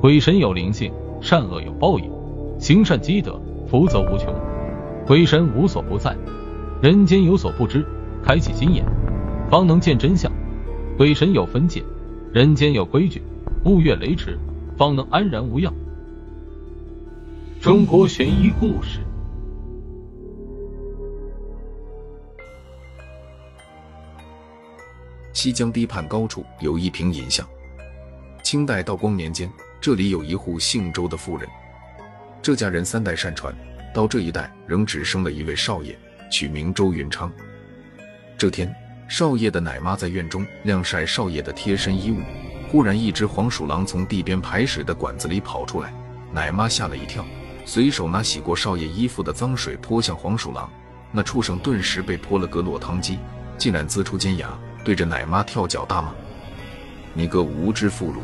鬼神有灵性，善恶有报应，行善积德，福泽无穷。鬼神无所不在，人间有所不知，开启心眼，方能见真相。鬼神有分界，人间有规矩，勿越雷池，方能安然无恙。中国悬疑故事。西江堤畔高处有一平银像。清代道光年间，这里有一户姓周的妇人，这家人三代善传，到这一代仍只生了一位少爷，取名周云昌。这天，少爷的奶妈在院中晾晒少爷的贴身衣物，忽然一只黄鼠狼从地边排水的管子里跑出来，奶妈吓了一跳，随手拿洗过少爷衣服的脏水泼向黄鼠狼，那畜生顿时被泼了个落汤鸡，竟然呲出尖牙。对着奶妈跳脚大骂：“你个无知妇孺，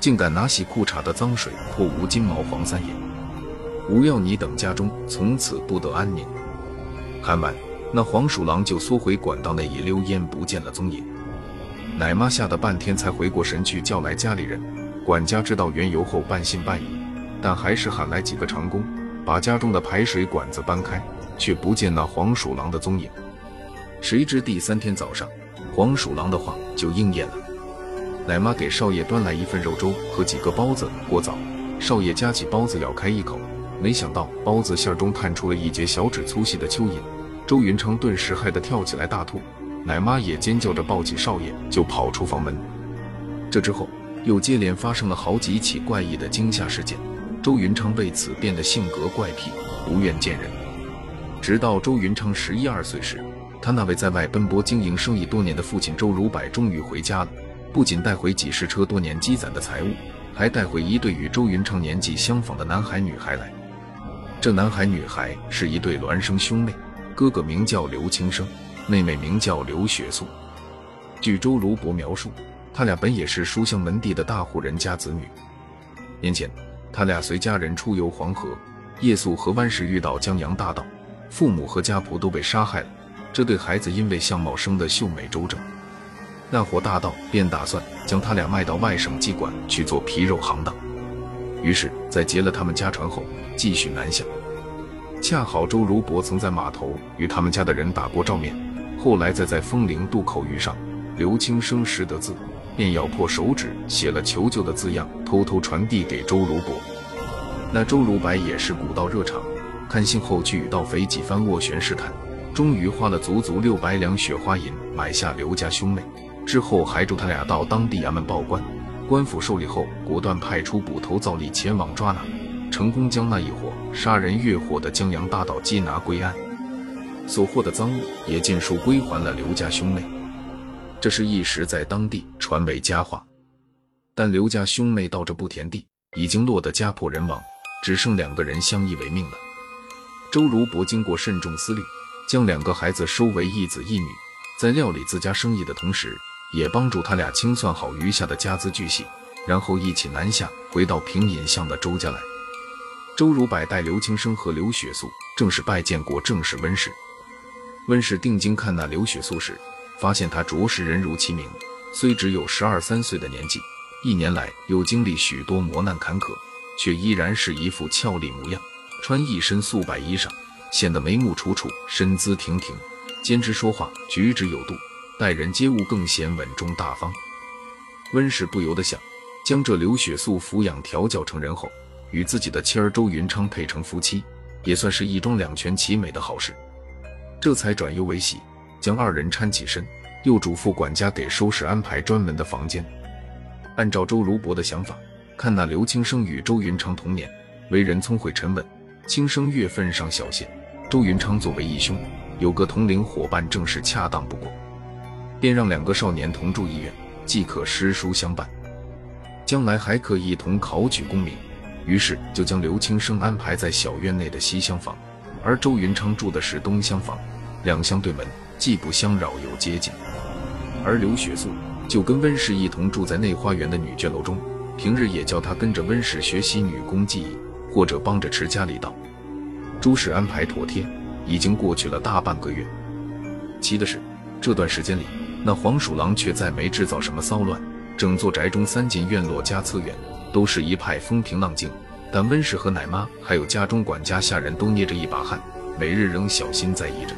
竟敢拿洗裤衩的脏水泼吴金毛黄三爷！吾要你等家中从此不得安宁！”喊完，那黄鼠狼就缩回管道内一溜烟不见了踪影。奶妈吓得半天才回过神去，叫来家里人。管家知道缘由后半信半疑，但还是喊来几个长工，把家中的排水管子搬开，却不见那黄鼠狼的踪影。谁知第三天早上，黄鼠狼的话就应验了。奶妈给少爷端来一份肉粥和几个包子过早，少爷夹起包子咬开一口，没想到包子馅中探出了一截小指粗细的蚯蚓。周云昌顿时害得跳起来大吐，奶妈也尖叫着抱起少爷就跑出房门。这之后又接连发生了好几起怪异的惊吓事件，周云昌为此变得性格怪癖，不愿见人。直到周云昌十一二岁时。他那位在外奔波经营生意多年的父亲周如柏终于回家了，不仅带回几十车多年积攒的财物，还带回一对与周云昌年纪相仿的男孩女孩来。这男孩女孩是一对孪生兄妹，哥哥名叫刘青生，妹妹名叫刘雪素。据周如柏描述，他俩本也是书香门第的大户人家子女。年前，他俩随家人出游黄河，夜宿河湾时遇到江洋大盗，父母和家仆都被杀害了。这对孩子因为相貌生得秀美周正，那伙大盗便打算将他俩卖到外省妓馆去做皮肉行当。于是，在劫了他们家船后，继续南下。恰好周如柏曾在码头与他们家的人打过照面，后来再在风陵渡口遇上刘青生识得字，便咬破手指写了求救的字样，偷偷传递给周如柏。那周如柏也是古道热肠，看信后去与盗匪几番斡旋试探。终于花了足足六百两雪花银买下刘家兄妹，之后还助他俩到当地衙门报官。官府受理后，果断派出捕头造例前往抓拿，成功将那一伙杀人越货的江洋大盗缉拿归案，所获的赃物也尽数归还了刘家兄妹。这是一时在当地传为佳话。但刘家兄妹到这步田地，已经落得家破人亡，只剩两个人相依为命了。周如柏经过慎重思虑。将两个孩子收为一子一女，在料理自家生意的同时，也帮助他俩清算好余下的家资巨细，然后一起南下，回到平隐巷的周家来。周如柏带刘青生和刘雪素正式拜见过正式温氏。温氏定睛看那刘雪素时，发现她着实人如其名，虽只有十二三岁的年纪，一年来又经历许多磨难坎坷，却依然是一副俏丽模样，穿一身素白衣裳。显得眉目楚楚，身姿亭亭，兼之说话举止有度，待人接物更显稳重大方。温氏不由得想，将这刘雪素抚养调教成人后，与自己的妻儿周云昌配成夫妻，也算是一桩两全其美的好事。这才转忧为喜，将二人搀起身，又嘱咐管家给收拾安排专门的房间。按照周如柏的想法，看那刘青生与周云昌同年，为人聪慧沉稳。轻生月份上小些，周云昌作为义兄，有个同龄伙伴正是恰当不过，便让两个少年同住一院，既可诗书相伴，将来还可一同考取功名。于是就将刘青生安排在小院内的西厢房，而周云昌住的是东厢房，两厢对门，既不相扰又接近。而刘雪素就跟温氏一同住在内花园的女眷楼中，平日也叫她跟着温氏学习女工技艺。或者帮着持家里道，诸事安排妥帖，已经过去了大半个月。奇的是，这段时间里，那黄鼠狼却再没制造什么骚乱，整座宅中三进院落加侧院都是一派风平浪静，但温氏和奶妈还有家中管家下人都捏着一把汗，每日仍小心在意着。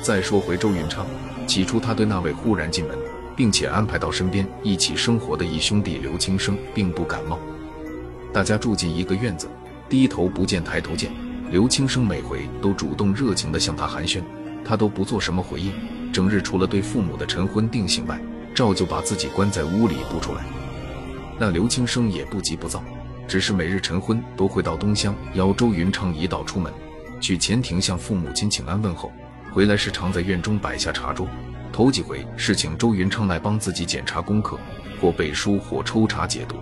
再说回周云昌，起初他对那位忽然进门，并且安排到身边一起生活的一兄弟刘青生并不感冒。大家住进一个院子，低头不见抬头见，刘青生每回都主动热情地向他寒暄，他都不做什么回应。整日除了对父母的晨昏定省外，照旧把自己关在屋里不出来。那刘青生也不急不躁，只是每日晨昏都会到东乡邀周云昌一道出门，去前庭向父母亲请安问候。回来时常在院中摆下茶桌，头几回是请周云昌来帮自己检查功课，或背书，或抽查解读。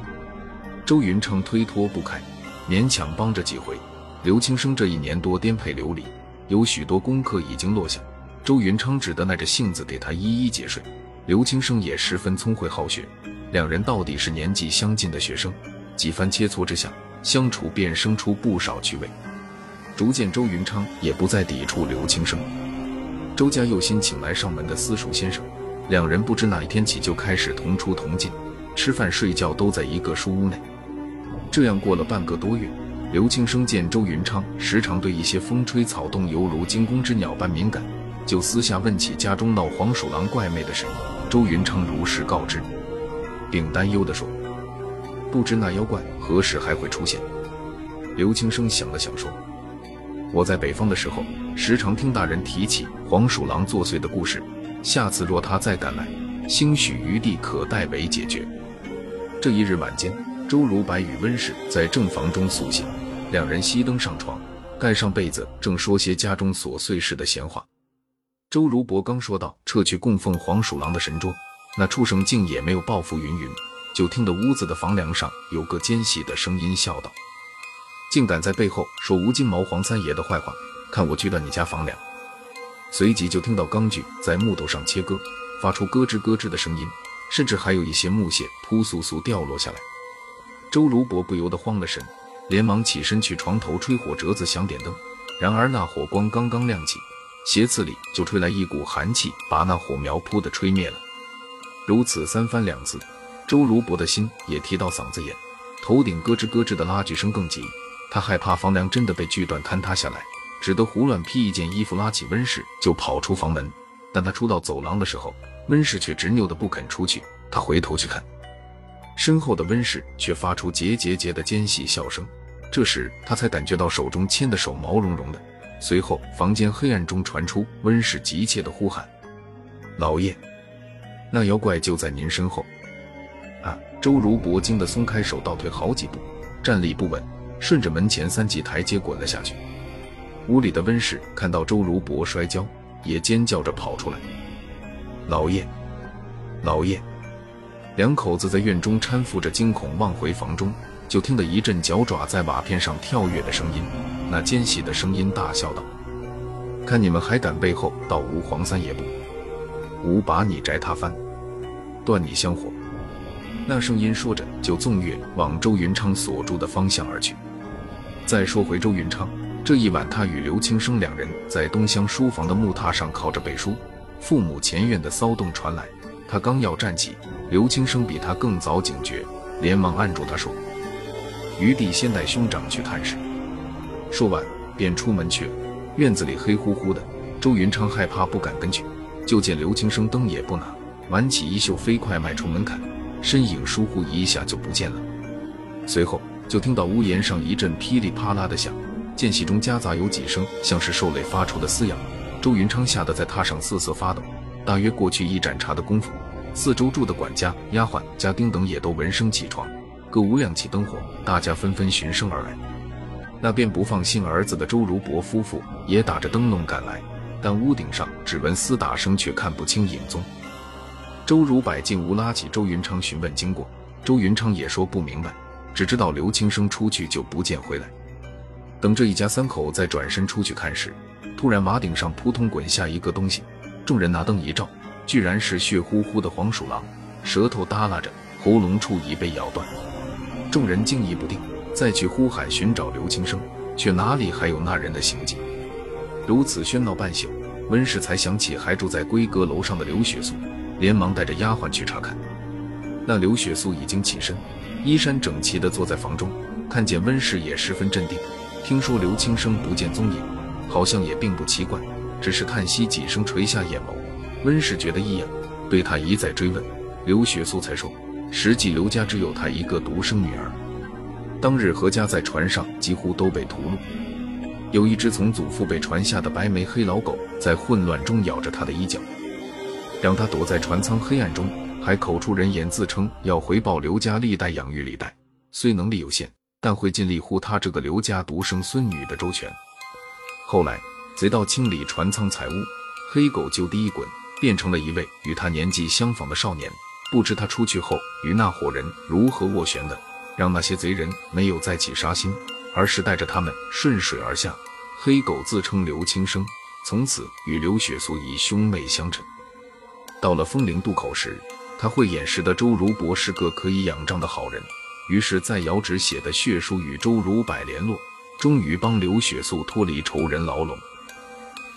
周云昌推脱不开，勉强帮着几回。刘青生这一年多颠沛流离，有许多功课已经落下。周云昌只得耐着性子给他一一解释，刘青生也十分聪慧好学，两人到底是年纪相近的学生，几番切磋之下，相处便生出不少趣味。逐渐，周云昌也不再抵触刘青生。周家又新请来上门的私塾先生，两人不知哪一天起就开始同出同进，吃饭睡觉都在一个书屋内。这样过了半个多月，刘青生见周云昌时常对一些风吹草动犹如惊弓之鸟般敏感。就私下问起家中闹黄鼠狼怪魅的事，周云昌如实告知，并担忧地说：“不知那妖怪何时还会出现。”刘青生想了想说：“我在北方的时候，时常听大人提起黄鼠狼作祟的故事。下次若他再赶来，兴许余地可代为解决。”这一日晚间，周如白与温氏在正房中宿醒，两人熄灯上床，盖上被子，正说些家中琐碎事的闲话。周如伯刚说到撤去供奉黄鼠狼的神桌，那畜生竟也没有报复。云云，就听得屋子的房梁上有个尖细的声音笑道：“竟敢在背后说吴金毛黄三爷的坏话，看我锯断你家房梁！”随即就听到钢锯在木头上切割，发出咯吱咯吱的声音，甚至还有一些木屑扑簌簌掉落下来。周如伯不由得慌了神，连忙起身去床头吹火折子，想点灯。然而那火光刚刚亮起。斜刺里就吹来一股寒气，把那火苗扑的吹灭了。如此三番两次，周如伯的心也提到嗓子眼，头顶咯吱咯吱的拉锯声更急。他害怕房梁真的被锯断坍塌下来，只得胡乱披一件衣服，拉起温氏就跑出房门。但他出到走廊的时候，温氏却执拗的不肯出去。他回头去看，身后的温氏却发出结结结的尖细笑声。这时他才感觉到手中牵的手毛茸茸的。随后，房间黑暗中传出温氏急切的呼喊：“老爷，那妖怪就在您身后！”啊！周如伯惊得松开手，倒退好几步，站立不稳，顺着门前三级台阶滚了下去。屋里的温氏看到周如伯摔跤，也尖叫着跑出来：“老爷，老爷！”两口子在院中搀扶着，惊恐望回房中，就听得一阵脚爪在瓦片上跳跃的声音。那尖细的声音大笑道：“看你们还敢背后到吴黄三爷不？吾把你摘他翻，断你香火！”那声音说着，就纵跃往周云昌所住的方向而去。再说回周云昌，这一晚他与刘青生两人在东厢书房的木榻上靠着背书，父母前院的骚动传来，他刚要站起，刘青生比他更早警觉，连忙按住他说：“余弟先带兄长去探视。”说完，便出门去了。院子里黑乎乎的，周云昌害怕，不敢跟去。就见刘青生灯也不拿，挽起衣袖，飞快迈出门槛，身影疏忽一下就不见了。随后就听到屋檐上一阵噼里啪啦的响，间隙中夹杂有几声像是兽类发出的嘶哑。周云昌吓得在榻上瑟瑟发抖。大约过去一盏茶的功夫，四周住的管家、丫鬟、家丁等也都闻声起床，各屋亮起灯火，大家纷纷循声而来。那便不放心儿子的周如伯夫妇也打着灯笼赶来，但屋顶上只闻厮打声，却看不清影踪。周如柏进屋拉起周云昌询问经过，周云昌也说不明白，只知道刘青生出去就不见回来。等这一家三口再转身出去看时，突然马顶上扑通滚下一个东西，众人拿灯一照，居然是血乎乎的黄鼠狼，舌头耷拉着，喉咙处已被咬断。众人惊疑不定。再去呼喊寻找刘青生，却哪里还有那人的行迹？如此喧闹半宿，温氏才想起还住在闺阁楼上的刘雪素，连忙带着丫鬟去查看。那刘雪素已经起身，衣衫整齐地坐在房中，看见温氏也十分镇定。听说刘青生不见踪影，好像也并不奇怪，只是叹息几声，垂下眼眸。温氏觉得异样，对他一再追问，刘雪素才说，实际刘家只有她一个独生女儿。当日何家在船上几乎都被屠戮，有一只从祖父辈传下的白眉黑老狗在混乱中咬着他的衣角，让他躲在船舱黑暗中，还口出人言，自称要回报刘家历代养育历代，虽能力有限。但会尽力护他这个刘家独生孙女的周全。后来贼盗清理船舱财物，黑狗就地一滚，变成了一位与他年纪相仿的少年。不知他出去后与那伙人如何斡旋的，让那些贼人没有再起杀心，而是带着他们顺水而下。黑狗自称刘青生，从此与刘雪素以兄妹相称。到了风陵渡口时，他慧眼识得周如伯是个可以仰仗的好人。于是，在遥指写的血书与周如柏联络，终于帮刘雪素脱离仇人牢笼。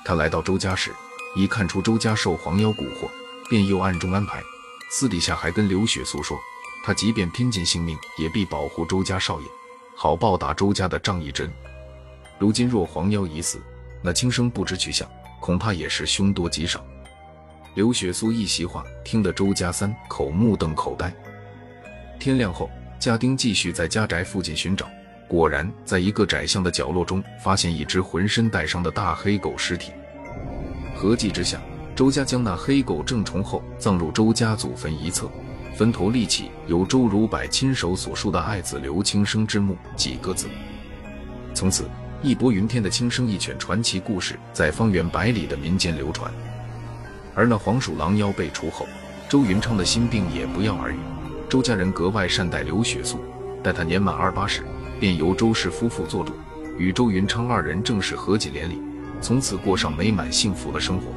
他来到周家时，已看出周家受黄妖蛊惑，便又暗中安排，私底下还跟刘雪素说，他即便拼尽性命，也必保护周家少爷，好报答周家的仗义之恩。如今若黄妖已死，那轻生不知去向，恐怕也是凶多吉少。刘雪素一席话，听得周家三口目瞪口呆。天亮后。家丁继续在家宅附近寻找，果然在一个窄巷的角落中发现一只浑身带伤的大黑狗尸体。合计之下，周家将那黑狗正崇后葬入周家祖坟一侧，坟头立起由周如柏亲手所书的“爱子刘青生之墓”几个字。从此，义薄云天的青生一犬传奇故事在方圆百里的民间流传。而那黄鼠狼妖被除后，周云昌的心病也不药而愈。周家人格外善待刘雪素，待她年满二八时，便由周氏夫妇做主，与周云昌二人正式合计连理，从此过上美满幸福的生活。